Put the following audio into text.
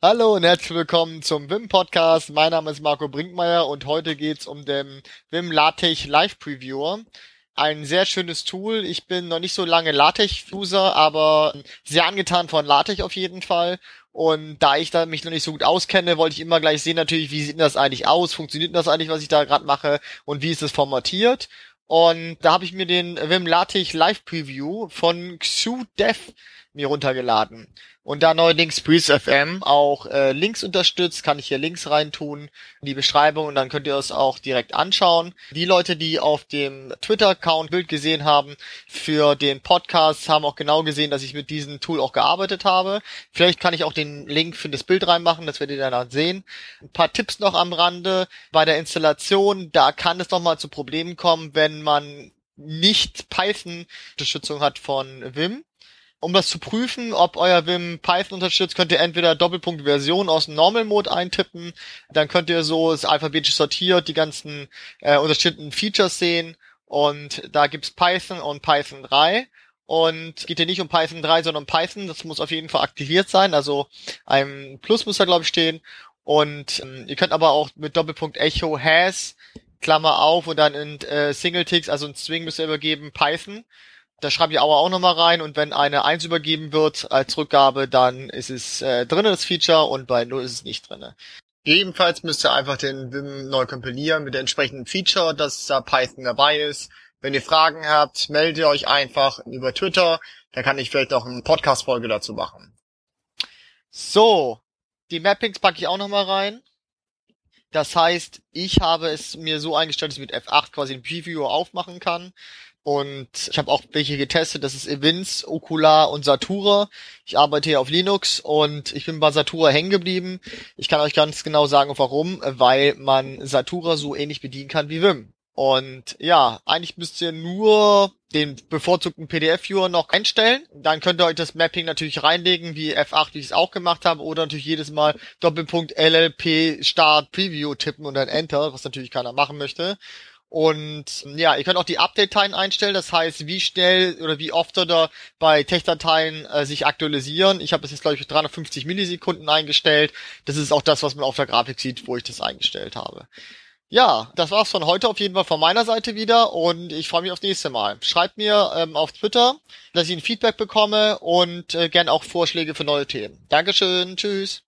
Hallo und herzlich willkommen zum Wim Podcast. Mein Name ist Marco Brinkmeier und heute geht's um den Wim LaTeX Live Previewer. Ein sehr schönes Tool. Ich bin noch nicht so lange LaTeX-User, aber sehr angetan von LaTeX auf jeden Fall. Und da ich da mich noch nicht so gut auskenne, wollte ich immer gleich sehen natürlich, wie sieht das eigentlich aus? Funktioniert das eigentlich, was ich da gerade mache? Und wie ist es formatiert? Und da habe ich mir den Wim LaTeX Live Preview von XuDev mir runtergeladen. Und da neuerdings Breeze FM auch äh, Links unterstützt, kann ich hier Links reintun in die Beschreibung und dann könnt ihr es auch direkt anschauen. Die Leute, die auf dem Twitter-Account Bild gesehen haben für den Podcast, haben auch genau gesehen, dass ich mit diesem Tool auch gearbeitet habe. Vielleicht kann ich auch den Link für das Bild reinmachen, das werdet ihr dann sehen. Ein paar Tipps noch am Rande bei der Installation. Da kann es nochmal zu Problemen kommen, wenn man nicht Python-Unterstützung hat von Vim. Um das zu prüfen, ob euer Vim Python unterstützt, könnt ihr entweder Doppelpunkt Version aus dem Normal Mode eintippen, dann könnt ihr so es alphabetisch sortiert die ganzen äh, unterstützten Features sehen. Und da gibt's Python und Python 3 und geht hier nicht um Python 3, sondern um Python, das muss auf jeden Fall aktiviert sein, also ein Plus muss da glaube ich stehen. Und ähm, ihr könnt aber auch mit Doppelpunkt Echo has Klammer auf und dann in äh, Single Ticks, also ein String müsst ihr übergeben Python da schreibe ich aber auch nochmal rein und wenn eine 1 übergeben wird als Rückgabe, dann ist es äh, drinnen das Feature und bei 0 ist es nicht drinne. Ebenfalls müsst ihr einfach den Vim neu kompilieren mit dem entsprechenden Feature, dass da Python dabei ist. Wenn ihr Fragen habt, meldet ihr euch einfach über Twitter. Da kann ich vielleicht auch eine Podcast-Folge dazu machen. So, die Mappings packe ich auch nochmal rein. Das heißt, ich habe es mir so eingestellt, dass ich mit F8 quasi den Preview aufmachen kann. Und ich habe auch welche getestet, das ist Evince, Okular und Satura. Ich arbeite hier auf Linux und ich bin bei Satura hängen geblieben. Ich kann euch ganz genau sagen, warum, weil man Satura so ähnlich bedienen kann wie Vim. Und ja, eigentlich müsst ihr nur den bevorzugten PDF-Viewer noch einstellen. Dann könnt ihr euch das Mapping natürlich reinlegen, wie F8, wie ich es auch gemacht habe, oder natürlich jedes Mal Doppelpunkt LLP Start Preview tippen und dann Enter, was natürlich keiner machen möchte. Und ja, ihr könnt auch die Update-Dateien einstellen, das heißt, wie schnell oder wie oft oder bei Tech-Dateien äh, sich aktualisieren. Ich habe es jetzt, glaube ich, 350 Millisekunden eingestellt. Das ist auch das, was man auf der Grafik sieht, wo ich das eingestellt habe. Ja, das war's von heute auf jeden Fall von meiner Seite wieder und ich freue mich aufs nächste Mal. Schreibt mir ähm, auf Twitter, dass ich ein Feedback bekomme und äh, gern auch Vorschläge für neue Themen. Dankeschön, tschüss.